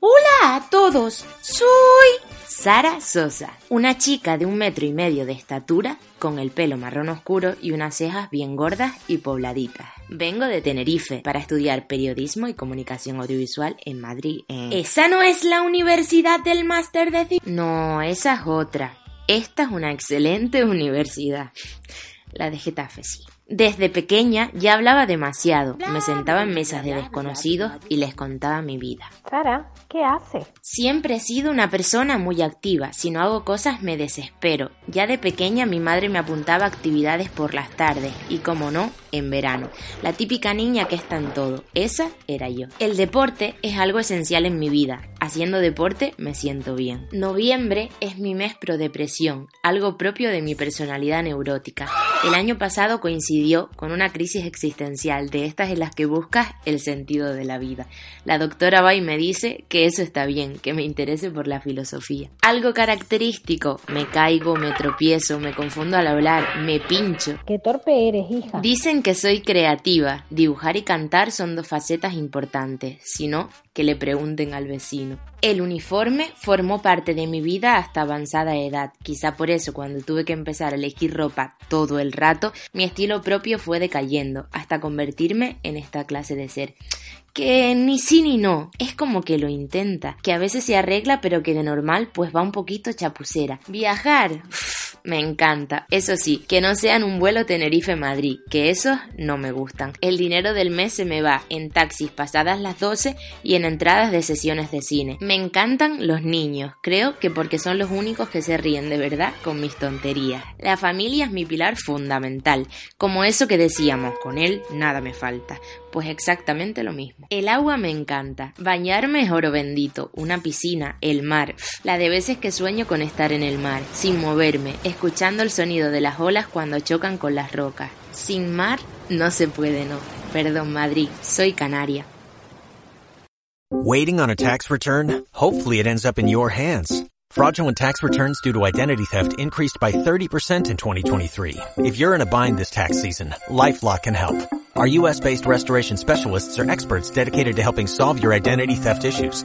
Hola a todos. Soy Sara Sosa, una chica de un metro y medio de estatura, con el pelo marrón oscuro y unas cejas bien gordas y pobladitas. Vengo de Tenerife para estudiar periodismo y comunicación audiovisual en Madrid. ¿Esa no es la universidad del máster de cine? No, esa es otra. Esta es una excelente universidad. La de Getafe, sí. Desde pequeña ya hablaba demasiado. Me sentaba en mesas de desconocidos y les contaba mi vida. Sara, ¿qué haces? Siempre he sido una persona muy activa. Si no hago cosas me desespero. Ya de pequeña mi madre me apuntaba a actividades por las tardes y, como no, en verano. La típica niña que está en todo. Esa era yo. El deporte es algo esencial en mi vida. Haciendo deporte me siento bien. Noviembre es mi mes pro depresión, algo propio de mi personalidad neurótica. El año pasado coincidió con una crisis existencial de estas en las que buscas el sentido de la vida. La doctora va y me dice que eso está bien, que me interese por la filosofía. Algo característico, me caigo, me tropiezo, me confundo al hablar, me pincho. Qué torpe eres, hija. Dicen que soy creativa. Dibujar y cantar son dos facetas importantes. Si no, que le pregunten al vecino. El uniforme formó parte de mi vida hasta avanzada edad. Quizá por eso cuando tuve que empezar a elegir ropa todo el rato, mi estilo propio fue decayendo hasta convertirme en esta clase de ser. Que ni sí ni no, es como que lo intenta, que a veces se arregla pero que de normal pues va un poquito chapucera. Viajar, me encanta. Eso sí, que no sean un vuelo Tenerife-Madrid, que esos no me gustan. El dinero del mes se me va en taxis pasadas las 12 y en entradas de sesiones de cine. Me encantan los niños, creo que porque son los únicos que se ríen de verdad con mis tonterías. La familia es mi pilar fundamental, como eso que decíamos, con él nada me falta. Pues exactamente lo mismo. El agua me encanta. Bañarme es oro bendito. Una piscina, el mar. La de veces que sueño con estar en el mar, sin moverme, escuchando el sonido de las olas cuando chocan con las rocas. Sin mar no se puede, no. Perdón, Madrid, soy canaria. Waiting on a tax return? Hopefully it ends up in your hands. Fraudulent tax returns due to identity theft increased by 30% in 2023. If you're in a bind this tax season, LifeLock can help. Our US-based restoration specialists are experts dedicated to helping solve your identity theft issues.